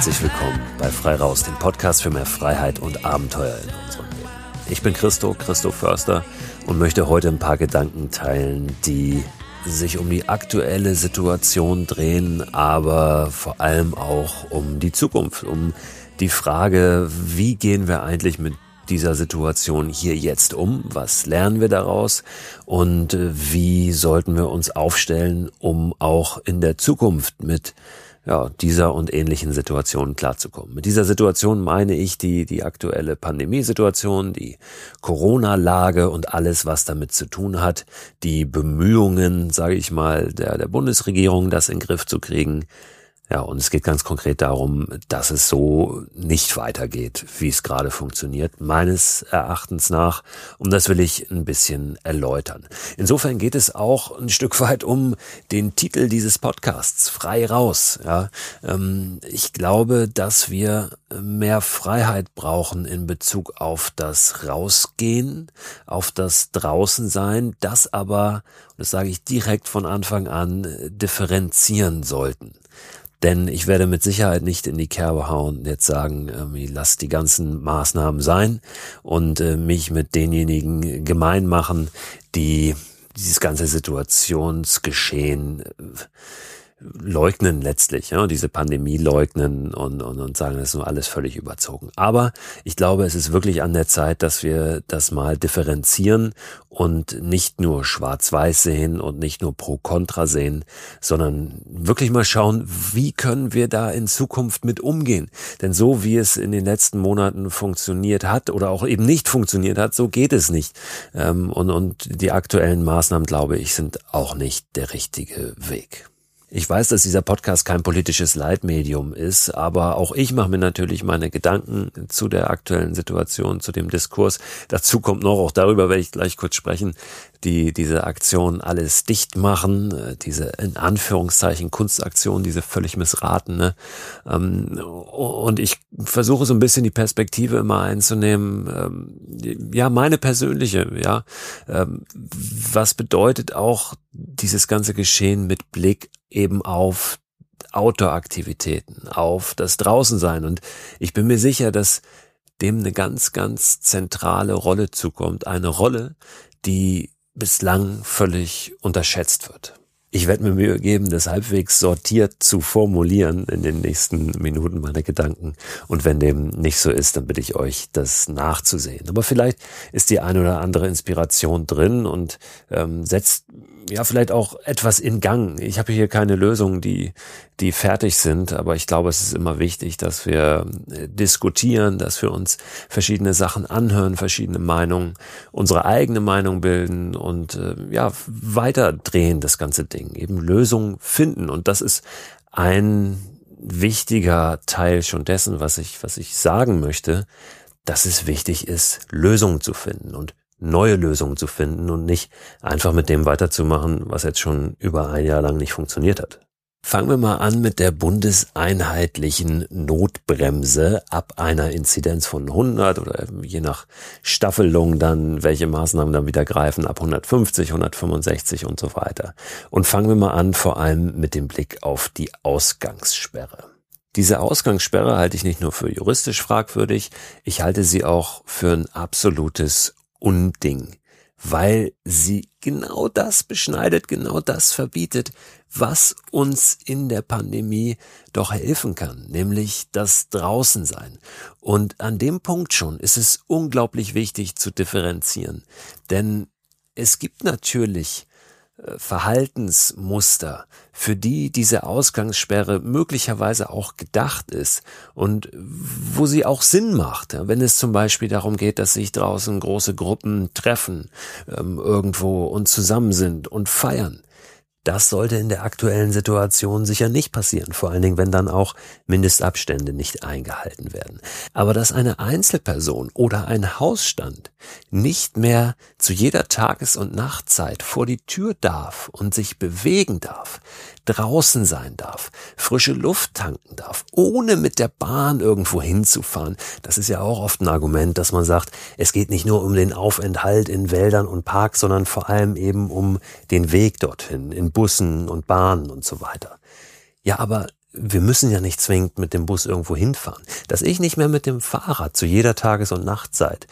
Herzlich willkommen bei Frei Raus, dem Podcast für mehr Freiheit und Abenteuer in unserem Leben. Ich bin Christo, Christo Förster und möchte heute ein paar Gedanken teilen, die sich um die aktuelle Situation drehen, aber vor allem auch um die Zukunft, um die Frage, wie gehen wir eigentlich mit dieser Situation hier jetzt um? Was lernen wir daraus? Und äh, wie sollten wir uns aufstellen, um auch in der Zukunft mit ja, dieser und ähnlichen Situationen klarzukommen. Mit dieser Situation meine ich die, die aktuelle Pandemiesituation, die Corona-Lage und alles, was damit zu tun hat, die Bemühungen, sage ich mal, der, der Bundesregierung, das in den Griff zu kriegen, ja, und es geht ganz konkret darum, dass es so nicht weitergeht, wie es gerade funktioniert, meines Erachtens nach. Und das will ich ein bisschen erläutern. Insofern geht es auch ein Stück weit um den Titel dieses Podcasts, frei raus. Ja, ähm, ich glaube, dass wir mehr Freiheit brauchen in Bezug auf das Rausgehen, auf das Draußensein, das aber, das sage ich direkt von Anfang an, differenzieren sollten. Denn ich werde mit Sicherheit nicht in die Kerbe hauen und jetzt sagen, äh, lass die ganzen Maßnahmen sein und äh, mich mit denjenigen gemein machen, die dieses ganze Situationsgeschehen äh, leugnen letztlich, ja, diese Pandemie leugnen und, und, und sagen, das ist nur alles völlig überzogen. Aber ich glaube, es ist wirklich an der Zeit, dass wir das mal differenzieren und nicht nur schwarz-weiß sehen und nicht nur pro-contra sehen, sondern wirklich mal schauen, wie können wir da in Zukunft mit umgehen. Denn so wie es in den letzten Monaten funktioniert hat oder auch eben nicht funktioniert hat, so geht es nicht. Ähm, und, und die aktuellen Maßnahmen, glaube ich, sind auch nicht der richtige Weg. Ich weiß, dass dieser Podcast kein politisches Leitmedium ist, aber auch ich mache mir natürlich meine Gedanken zu der aktuellen Situation, zu dem Diskurs. Dazu kommt noch, auch darüber werde ich gleich kurz sprechen, die diese Aktion alles dicht machen, äh, diese in Anführungszeichen Kunstaktion, diese völlig missratene. Ähm, und ich versuche so ein bisschen die Perspektive immer einzunehmen, ähm, ja, meine persönliche, ja. Ähm, was bedeutet auch dieses ganze Geschehen mit Blick eben auf Outdoor-Aktivitäten, auf das Draußensein. Und ich bin mir sicher, dass dem eine ganz, ganz zentrale Rolle zukommt. Eine Rolle, die bislang völlig unterschätzt wird. Ich werde mir Mühe geben, das halbwegs sortiert zu formulieren in den nächsten Minuten meine Gedanken. Und wenn dem nicht so ist, dann bitte ich euch, das nachzusehen. Aber vielleicht ist die eine oder andere Inspiration drin und ähm, setzt ja vielleicht auch etwas in Gang. Ich habe hier keine Lösungen, die die fertig sind, aber ich glaube, es ist immer wichtig, dass wir äh, diskutieren, dass wir uns verschiedene Sachen anhören, verschiedene Meinungen, unsere eigene Meinung bilden und äh, ja weiter drehen das ganze Ding, eben Lösungen finden und das ist ein wichtiger Teil schon dessen, was ich was ich sagen möchte, dass es wichtig ist, Lösungen zu finden und neue Lösungen zu finden und nicht einfach mit dem weiterzumachen, was jetzt schon über ein Jahr lang nicht funktioniert hat. Fangen wir mal an mit der bundeseinheitlichen Notbremse ab einer Inzidenz von 100 oder je nach Staffelung dann, welche Maßnahmen dann wieder greifen, ab 150, 165 und so weiter. Und fangen wir mal an vor allem mit dem Blick auf die Ausgangssperre. Diese Ausgangssperre halte ich nicht nur für juristisch fragwürdig, ich halte sie auch für ein absolutes Unding, weil sie genau das beschneidet, genau das verbietet, was uns in der Pandemie doch helfen kann, nämlich das Draußensein. Und an dem Punkt schon ist es unglaublich wichtig zu differenzieren, denn es gibt natürlich Verhaltensmuster, für die diese Ausgangssperre möglicherweise auch gedacht ist und wo sie auch Sinn macht. Wenn es zum Beispiel darum geht, dass sich draußen große Gruppen treffen ähm, irgendwo und zusammen sind und feiern. Das sollte in der aktuellen Situation sicher nicht passieren, vor allen Dingen, wenn dann auch Mindestabstände nicht eingehalten werden. Aber dass eine Einzelperson oder ein Hausstand nicht mehr zu jeder Tages- und Nachtzeit vor die Tür darf und sich bewegen darf, draußen sein darf, frische Luft tanken darf, ohne mit der Bahn irgendwo hinzufahren. Das ist ja auch oft ein Argument, dass man sagt, es geht nicht nur um den Aufenthalt in Wäldern und Parks, sondern vor allem eben um den Weg dorthin, in Bussen und Bahnen und so weiter. Ja, aber wir müssen ja nicht zwingend mit dem Bus irgendwo hinfahren. Dass ich nicht mehr mit dem Fahrrad zu jeder Tages- und Nachtzeit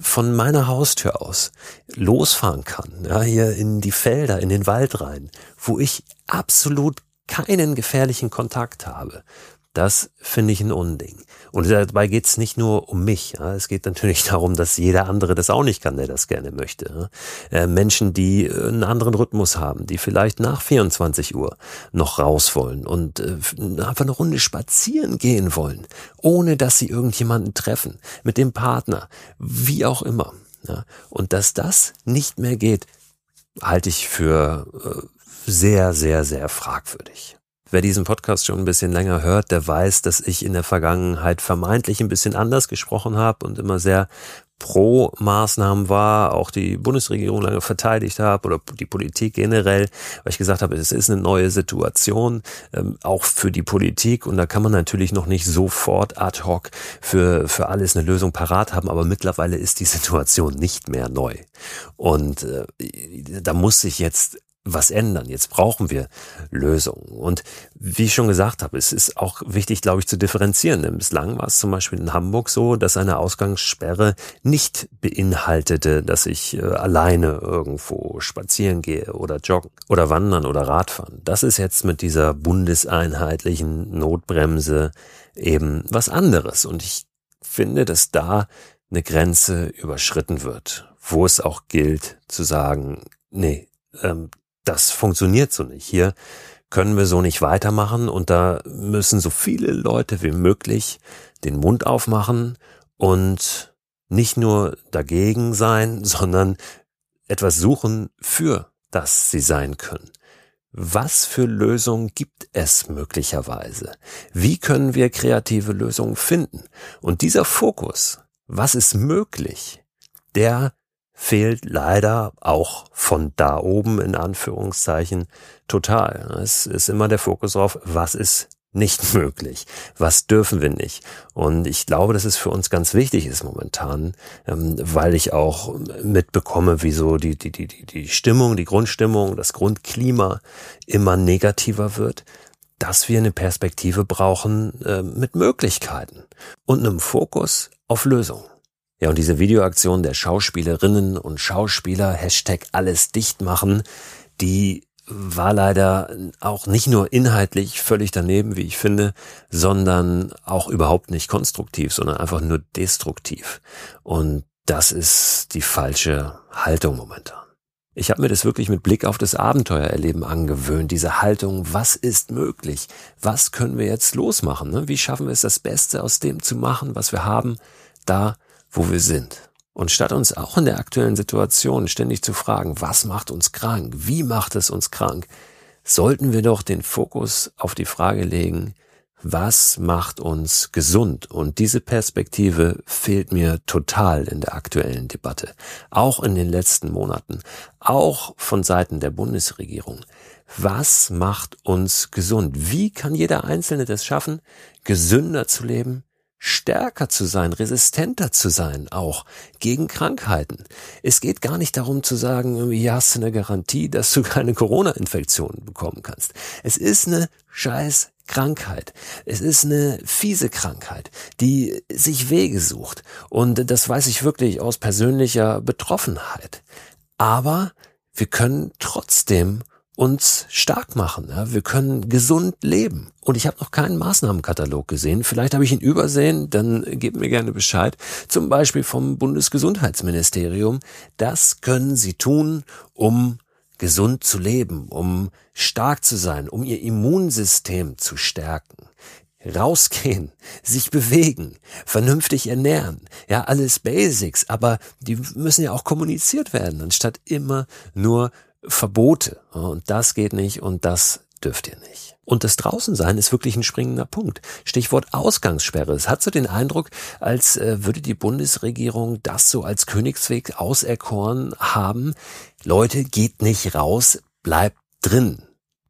von meiner Haustür aus losfahren kann, ja, hier in die Felder, in den Wald rein, wo ich absolut keinen gefährlichen Kontakt habe. Das finde ich ein Unding. Und dabei geht es nicht nur um mich. Ja. Es geht natürlich darum, dass jeder andere das auch nicht kann, der das gerne möchte. Ja. Äh, Menschen, die äh, einen anderen Rhythmus haben, die vielleicht nach 24 Uhr noch raus wollen und äh, einfach eine Runde spazieren gehen wollen, ohne dass sie irgendjemanden treffen, mit dem Partner, wie auch immer. Ja. Und dass das nicht mehr geht, halte ich für äh, sehr, sehr, sehr fragwürdig. Wer diesen Podcast schon ein bisschen länger hört, der weiß, dass ich in der Vergangenheit vermeintlich ein bisschen anders gesprochen habe und immer sehr pro Maßnahmen war, auch die Bundesregierung lange verteidigt habe oder die Politik generell, weil ich gesagt habe, es ist eine neue Situation, ähm, auch für die Politik und da kann man natürlich noch nicht sofort ad hoc für, für alles eine Lösung parat haben, aber mittlerweile ist die Situation nicht mehr neu. Und äh, da muss sich jetzt was ändern. Jetzt brauchen wir Lösungen. Und wie ich schon gesagt habe, es ist auch wichtig, glaube ich, zu differenzieren. Denn bislang war es zum Beispiel in Hamburg so, dass eine Ausgangssperre nicht beinhaltete, dass ich äh, alleine irgendwo spazieren gehe oder joggen oder wandern oder Radfahren. Das ist jetzt mit dieser bundeseinheitlichen Notbremse eben was anderes. Und ich finde, dass da eine Grenze überschritten wird, wo es auch gilt zu sagen, nee, ähm, das funktioniert so nicht. Hier können wir so nicht weitermachen und da müssen so viele Leute wie möglich den Mund aufmachen und nicht nur dagegen sein, sondern etwas suchen, für das sie sein können. Was für Lösungen gibt es möglicherweise? Wie können wir kreative Lösungen finden? Und dieser Fokus, was ist möglich, der fehlt leider auch von da oben in Anführungszeichen total. Es ist immer der Fokus auf, was ist nicht möglich? Was dürfen wir nicht? Und ich glaube, dass es für uns ganz wichtig ist momentan, ähm, weil ich auch mitbekomme, wie so die, die, die, die Stimmung, die Grundstimmung, das Grundklima immer negativer wird, dass wir eine Perspektive brauchen äh, mit Möglichkeiten und einem Fokus auf Lösungen. Ja, und diese Videoaktion der Schauspielerinnen und Schauspieler, Hashtag alles dicht machen, die war leider auch nicht nur inhaltlich völlig daneben, wie ich finde, sondern auch überhaupt nicht konstruktiv, sondern einfach nur destruktiv. Und das ist die falsche Haltung momentan. Ich habe mir das wirklich mit Blick auf das Abenteuererleben angewöhnt, diese Haltung, was ist möglich? Was können wir jetzt losmachen? Ne? Wie schaffen wir es, das Beste aus dem zu machen, was wir haben, da wo wir sind. Und statt uns auch in der aktuellen Situation ständig zu fragen, was macht uns krank, wie macht es uns krank, sollten wir doch den Fokus auf die Frage legen, was macht uns gesund? Und diese Perspektive fehlt mir total in der aktuellen Debatte, auch in den letzten Monaten, auch von Seiten der Bundesregierung. Was macht uns gesund? Wie kann jeder Einzelne das schaffen, gesünder zu leben, stärker zu sein, resistenter zu sein, auch gegen Krankheiten. Es geht gar nicht darum zu sagen, ja, hast du eine Garantie, dass du keine Corona-Infektion bekommen kannst. Es ist eine scheiß Krankheit. Es ist eine fiese Krankheit, die sich Wege sucht. Und das weiß ich wirklich aus persönlicher Betroffenheit. Aber wir können trotzdem uns stark machen. Ja? Wir können gesund leben. Und ich habe noch keinen Maßnahmenkatalog gesehen. Vielleicht habe ich ihn übersehen, dann gebt mir gerne Bescheid. Zum Beispiel vom Bundesgesundheitsministerium. Das können Sie tun, um gesund zu leben, um stark zu sein, um Ihr Immunsystem zu stärken rausgehen, sich bewegen, vernünftig ernähren. Ja, alles Basics, aber die müssen ja auch kommuniziert werden, anstatt immer nur Verbote. Und das geht nicht und das dürft ihr nicht. Und das Draußensein ist wirklich ein springender Punkt. Stichwort Ausgangssperre. Es hat so den Eindruck, als äh, würde die Bundesregierung das so als Königsweg auserkoren haben. Leute, geht nicht raus, bleibt drin.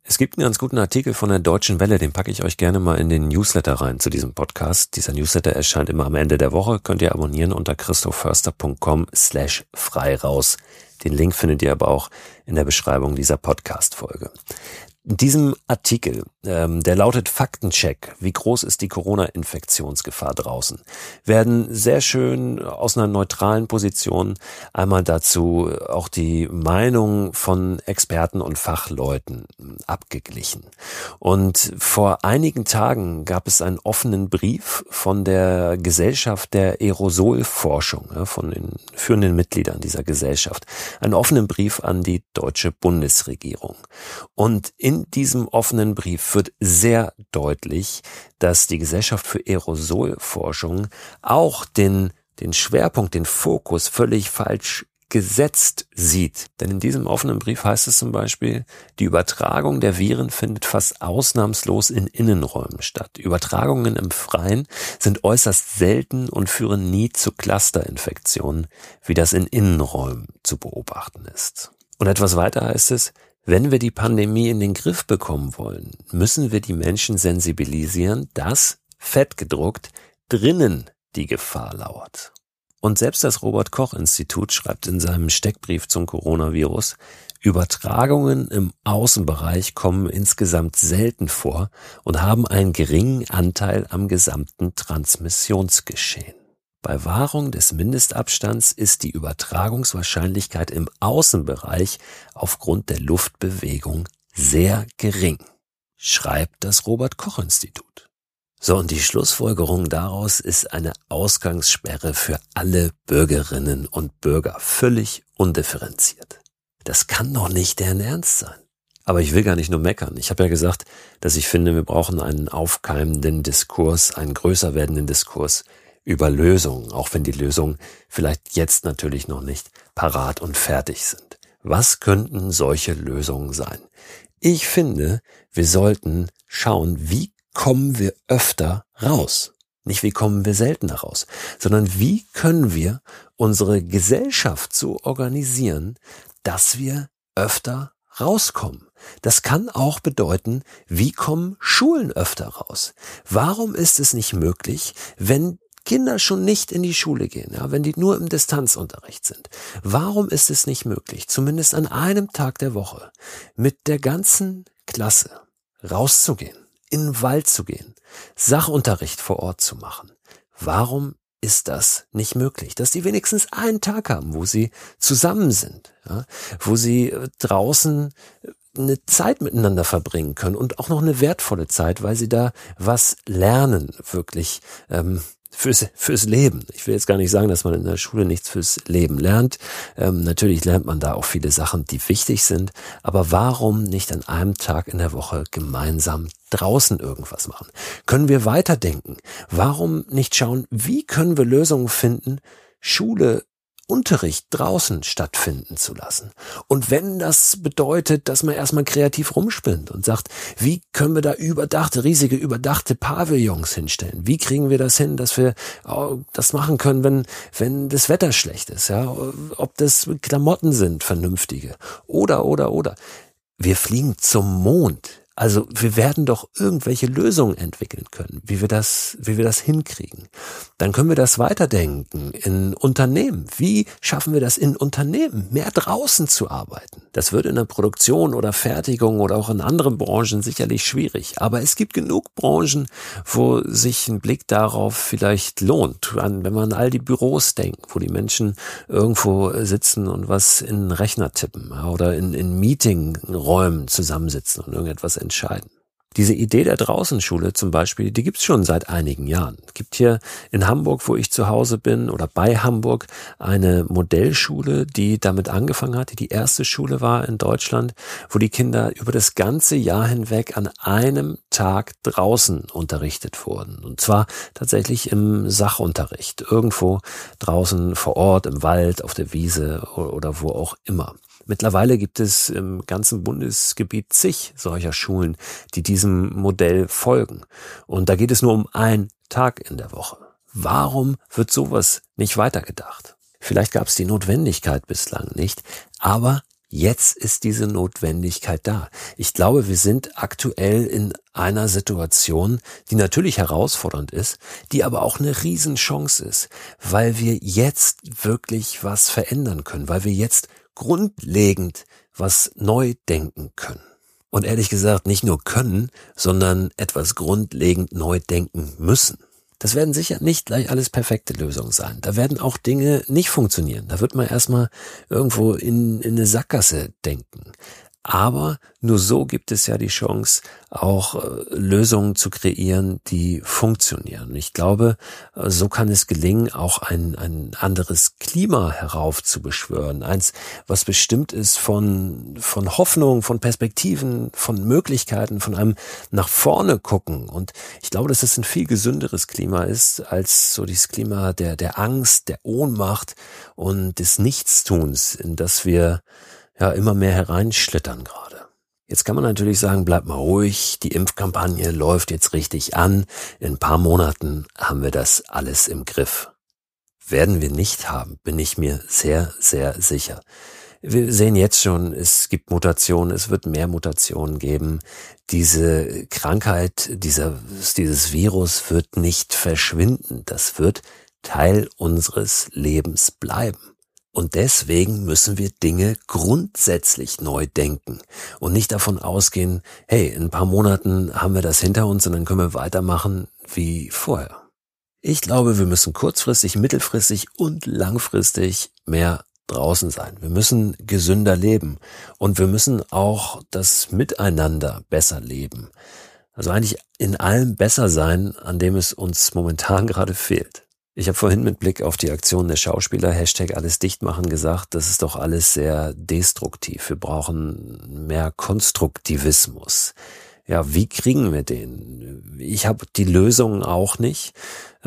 Es gibt einen ganz guten Artikel von der Deutschen Welle, den packe ich euch gerne mal in den Newsletter rein zu diesem Podcast. Dieser Newsletter erscheint immer am Ende der Woche, könnt ihr abonnieren unter christoförster.com slash frei raus. Den Link findet ihr aber auch in der Beschreibung dieser Podcast-Folge. In diesem Artikel, ähm, der lautet Faktencheck, wie groß ist die Corona-Infektionsgefahr draußen, werden sehr schön aus einer neutralen Position einmal dazu auch die Meinung von Experten und Fachleuten abgeglichen. Und vor einigen Tagen gab es einen offenen Brief von der Gesellschaft der Aerosolforschung, ja, von den führenden Mitgliedern dieser Gesellschaft, einen offenen Brief an die deutsche Bundesregierung. Und in in diesem offenen Brief wird sehr deutlich, dass die Gesellschaft für Aerosolforschung auch den, den Schwerpunkt, den Fokus völlig falsch gesetzt sieht. Denn in diesem offenen Brief heißt es zum Beispiel, die Übertragung der Viren findet fast ausnahmslos in Innenräumen statt. Übertragungen im Freien sind äußerst selten und führen nie zu Clusterinfektionen, wie das in Innenräumen zu beobachten ist. Und etwas weiter heißt es, wenn wir die Pandemie in den Griff bekommen wollen, müssen wir die Menschen sensibilisieren, dass, fett gedruckt, drinnen die Gefahr lauert. Und selbst das Robert Koch Institut schreibt in seinem Steckbrief zum Coronavirus, Übertragungen im Außenbereich kommen insgesamt selten vor und haben einen geringen Anteil am gesamten Transmissionsgeschehen. Bei Wahrung des Mindestabstands ist die Übertragungswahrscheinlichkeit im Außenbereich aufgrund der Luftbewegung sehr gering, schreibt das Robert Koch Institut. So, und die Schlussfolgerung daraus ist eine Ausgangssperre für alle Bürgerinnen und Bürger, völlig undifferenziert. Das kann doch nicht deren Ernst sein. Aber ich will gar nicht nur meckern. Ich habe ja gesagt, dass ich finde, wir brauchen einen aufkeimenden Diskurs, einen größer werdenden Diskurs über Lösungen, auch wenn die Lösungen vielleicht jetzt natürlich noch nicht parat und fertig sind. Was könnten solche Lösungen sein? Ich finde, wir sollten schauen, wie kommen wir öfter raus? Nicht wie kommen wir seltener raus, sondern wie können wir unsere Gesellschaft so organisieren, dass wir öfter rauskommen. Das kann auch bedeuten, wie kommen Schulen öfter raus? Warum ist es nicht möglich, wenn Kinder schon nicht in die Schule gehen, ja, wenn die nur im Distanzunterricht sind, warum ist es nicht möglich, zumindest an einem Tag der Woche mit der ganzen Klasse rauszugehen, in den Wald zu gehen, Sachunterricht vor Ort zu machen? Warum ist das nicht möglich, dass die wenigstens einen Tag haben, wo sie zusammen sind, ja, wo sie äh, draußen äh, eine Zeit miteinander verbringen können und auch noch eine wertvolle Zeit, weil sie da was lernen, wirklich ähm, fürs, fürs Leben. Ich will jetzt gar nicht sagen, dass man in der Schule nichts fürs Leben lernt. Ähm, natürlich lernt man da auch viele Sachen, die wichtig sind. Aber warum nicht an einem Tag in der Woche gemeinsam draußen irgendwas machen? Können wir weiterdenken? Warum nicht schauen, wie können wir Lösungen finden, Schule Unterricht draußen stattfinden zu lassen. Und wenn das bedeutet, dass man erstmal kreativ rumspinnt und sagt, wie können wir da überdachte, riesige überdachte Pavillons hinstellen? Wie kriegen wir das hin, dass wir das machen können, wenn, wenn das Wetter schlecht ist? Ja, ob das Klamotten sind, vernünftige. Oder, oder, oder. Wir fliegen zum Mond. Also wir werden doch irgendwelche Lösungen entwickeln können, wie wir das, wie wir das hinkriegen. Dann können wir das weiterdenken in Unternehmen. Wie schaffen wir das in Unternehmen, mehr draußen zu arbeiten? Das wird in der Produktion oder Fertigung oder auch in anderen Branchen sicherlich schwierig. Aber es gibt genug Branchen, wo sich ein Blick darauf vielleicht lohnt. Wenn man an all die Büros denkt, wo die Menschen irgendwo sitzen und was in Rechner tippen oder in, in Meetingräumen zusammensitzen und irgendetwas entscheiden. Diese Idee der Draußenschule zum Beispiel, die gibt's schon seit einigen Jahren. Es gibt hier in Hamburg, wo ich zu Hause bin, oder bei Hamburg eine Modellschule, die damit angefangen hat, die die erste Schule war in Deutschland, wo die Kinder über das ganze Jahr hinweg an einem Tag draußen unterrichtet wurden. Und zwar tatsächlich im Sachunterricht, irgendwo draußen vor Ort, im Wald, auf der Wiese oder wo auch immer. Mittlerweile gibt es im ganzen Bundesgebiet zig solcher Schulen, die diesem Modell folgen. Und da geht es nur um einen Tag in der Woche. Warum wird sowas nicht weitergedacht? Vielleicht gab es die Notwendigkeit bislang nicht, aber Jetzt ist diese Notwendigkeit da. Ich glaube, wir sind aktuell in einer Situation, die natürlich herausfordernd ist, die aber auch eine Riesenchance ist, weil wir jetzt wirklich was verändern können, weil wir jetzt grundlegend was neu denken können. Und ehrlich gesagt nicht nur können, sondern etwas grundlegend neu denken müssen. Das werden sicher nicht gleich alles perfekte Lösungen sein. Da werden auch Dinge nicht funktionieren. Da wird man erstmal irgendwo in, in eine Sackgasse denken. Aber nur so gibt es ja die Chance, auch äh, Lösungen zu kreieren, die funktionieren. Ich glaube, äh, so kann es gelingen, auch ein, ein anderes Klima heraufzubeschwören. Eins, was bestimmt ist von, von Hoffnung, von Perspektiven, von Möglichkeiten, von einem nach vorne gucken. Und ich glaube, dass es ein viel gesünderes Klima ist, als so dieses Klima der, der Angst, der Ohnmacht und des Nichtstuns, in das wir ja immer mehr hereinschlittern gerade. Jetzt kann man natürlich sagen, bleibt mal ruhig, die Impfkampagne läuft jetzt richtig an, in ein paar Monaten haben wir das alles im Griff. Werden wir nicht haben, bin ich mir sehr, sehr sicher. Wir sehen jetzt schon, es gibt Mutationen, es wird mehr Mutationen geben. Diese Krankheit, dieser, dieses Virus wird nicht verschwinden. Das wird Teil unseres Lebens bleiben. Und deswegen müssen wir Dinge grundsätzlich neu denken und nicht davon ausgehen, hey, in ein paar Monaten haben wir das hinter uns und dann können wir weitermachen wie vorher. Ich glaube, wir müssen kurzfristig, mittelfristig und langfristig mehr draußen sein. Wir müssen gesünder leben und wir müssen auch das Miteinander besser leben. Also eigentlich in allem besser sein, an dem es uns momentan gerade fehlt. Ich habe vorhin mit Blick auf die Aktion der Schauspieler Hashtag alles dicht machen gesagt, das ist doch alles sehr destruktiv. Wir brauchen mehr Konstruktivismus. Ja, wie kriegen wir den? Ich habe die Lösungen auch nicht.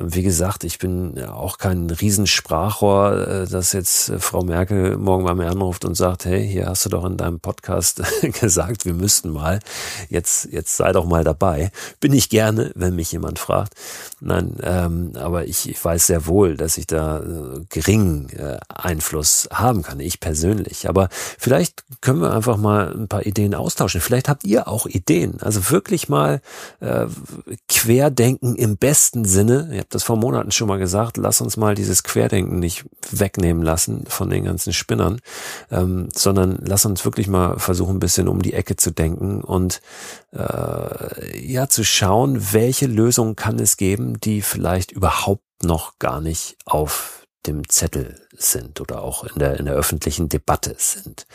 Wie gesagt, ich bin auch kein Riesensprachrohr, äh, dass jetzt äh, Frau Merkel morgen bei mir anruft und sagt, hey, hier hast du doch in deinem Podcast gesagt, wir müssten mal. Jetzt, jetzt sei doch mal dabei. Bin ich gerne, wenn mich jemand fragt. Nein, ähm, aber ich, ich weiß sehr wohl, dass ich da äh, geringen Einfluss haben kann, ich persönlich. Aber vielleicht können wir einfach mal ein paar Ideen austauschen. Vielleicht habt ihr auch Ideen. Also wirklich mal äh, querdenken im besten Sinne das vor Monaten schon mal gesagt, lass uns mal dieses Querdenken nicht wegnehmen lassen von den ganzen Spinnern, ähm, sondern lass uns wirklich mal versuchen, ein bisschen um die Ecke zu denken und äh, ja zu schauen, welche Lösungen kann es geben, die vielleicht überhaupt noch gar nicht auf dem Zettel sind oder auch in der, in der öffentlichen Debatte sind.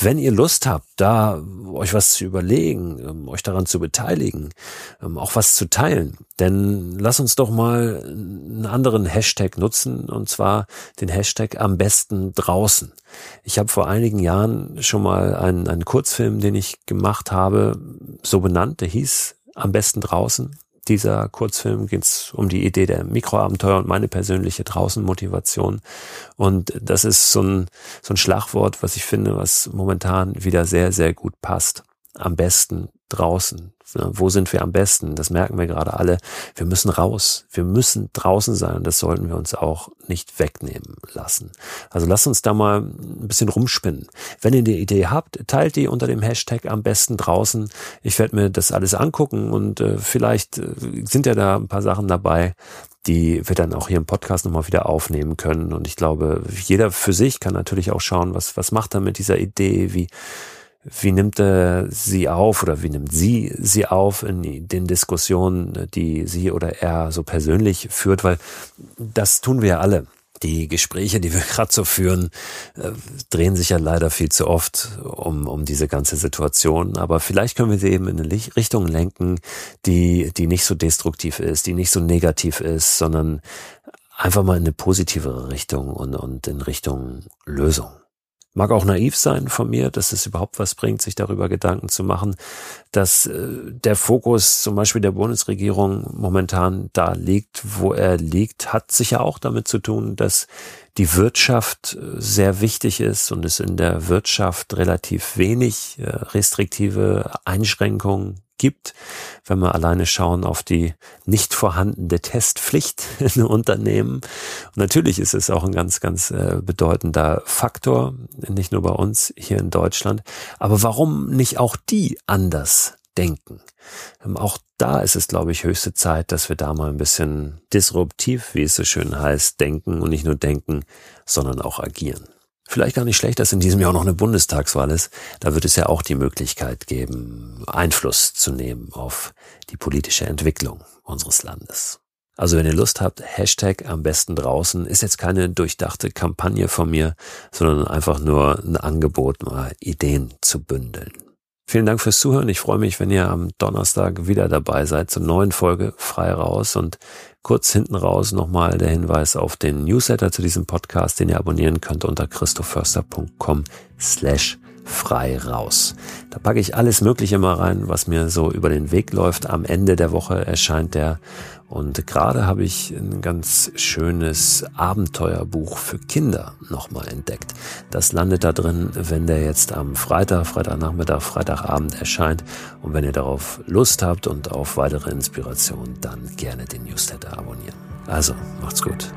Wenn ihr Lust habt, da euch was zu überlegen, ähm, euch daran zu beteiligen, ähm, auch was zu teilen, denn lass uns doch mal einen anderen Hashtag nutzen und zwar den Hashtag am besten draußen. Ich habe vor einigen Jahren schon mal einen, einen Kurzfilm, den ich gemacht habe, so benannt, der hieß am besten draußen dieser Kurzfilm geht es um die Idee der Mikroabenteuer und meine persönliche Draußenmotivation. Und das ist so ein, so ein Schlagwort, was ich finde, was momentan wieder sehr, sehr gut passt. Am besten draußen. Wo sind wir am besten? Das merken wir gerade alle. Wir müssen raus. Wir müssen draußen sein. Das sollten wir uns auch nicht wegnehmen lassen. Also lasst uns da mal ein bisschen rumspinnen. Wenn ihr die Idee habt, teilt die unter dem Hashtag am besten draußen. Ich werde mir das alles angucken und äh, vielleicht äh, sind ja da ein paar Sachen dabei, die wir dann auch hier im Podcast nochmal wieder aufnehmen können. Und ich glaube, jeder für sich kann natürlich auch schauen, was, was macht er mit dieser Idee, wie wie nimmt er sie auf oder wie nimmt sie sie auf in den Diskussionen, die sie oder er so persönlich führt? Weil das tun wir ja alle. Die Gespräche, die wir gerade so führen, äh, drehen sich ja leider viel zu oft um, um diese ganze Situation. Aber vielleicht können wir sie eben in eine Richtung lenken, die, die nicht so destruktiv ist, die nicht so negativ ist, sondern einfach mal in eine positivere Richtung und, und in Richtung Lösung. Mag auch naiv sein von mir, dass es überhaupt was bringt, sich darüber Gedanken zu machen, dass äh, der Fokus zum Beispiel der Bundesregierung momentan da liegt, wo er liegt, hat sicher auch damit zu tun, dass die Wirtschaft äh, sehr wichtig ist und es in der Wirtschaft relativ wenig äh, restriktive Einschränkungen gibt, wenn wir alleine schauen auf die nicht vorhandene Testpflicht in Unternehmen. Und natürlich ist es auch ein ganz, ganz äh, bedeutender Faktor, nicht nur bei uns hier in Deutschland. Aber warum nicht auch die anders denken? Ähm, auch da ist es, glaube ich, höchste Zeit, dass wir da mal ein bisschen disruptiv, wie es so schön heißt, denken und nicht nur denken, sondern auch agieren. Vielleicht gar nicht schlecht, dass in diesem Jahr noch eine Bundestagswahl ist. Da wird es ja auch die Möglichkeit geben, Einfluss zu nehmen auf die politische Entwicklung unseres Landes. Also wenn ihr Lust habt, Hashtag am besten draußen ist jetzt keine durchdachte Kampagne von mir, sondern einfach nur ein Angebot, mal Ideen zu bündeln. Vielen Dank fürs Zuhören. Ich freue mich, wenn ihr am Donnerstag wieder dabei seid zur neuen Folge Frei raus und kurz hinten raus nochmal der Hinweis auf den Newsletter zu diesem Podcast, den ihr abonnieren könnt unter christoförster.com slash frei raus. Da packe ich alles Mögliche mal rein, was mir so über den Weg läuft. Am Ende der Woche erscheint der und gerade habe ich ein ganz schönes Abenteuerbuch für Kinder nochmal entdeckt. Das landet da drin, wenn der jetzt am Freitag, Freitagnachmittag, Freitagabend erscheint. Und wenn ihr darauf Lust habt und auf weitere Inspiration, dann gerne den Newsletter abonnieren. Also, macht's gut.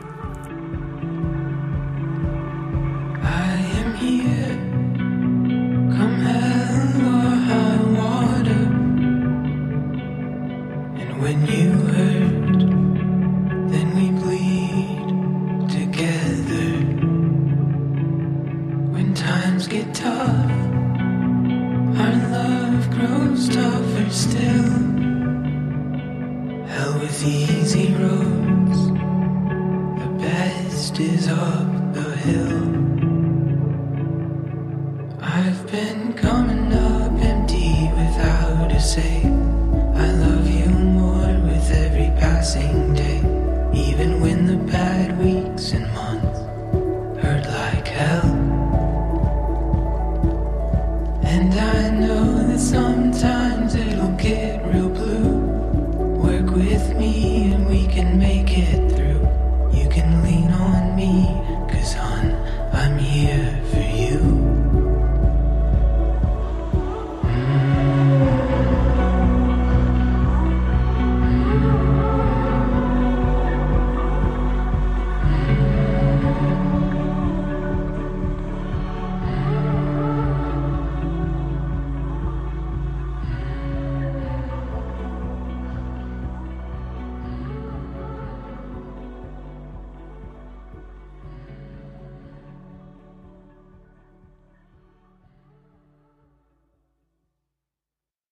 with me and we can make it.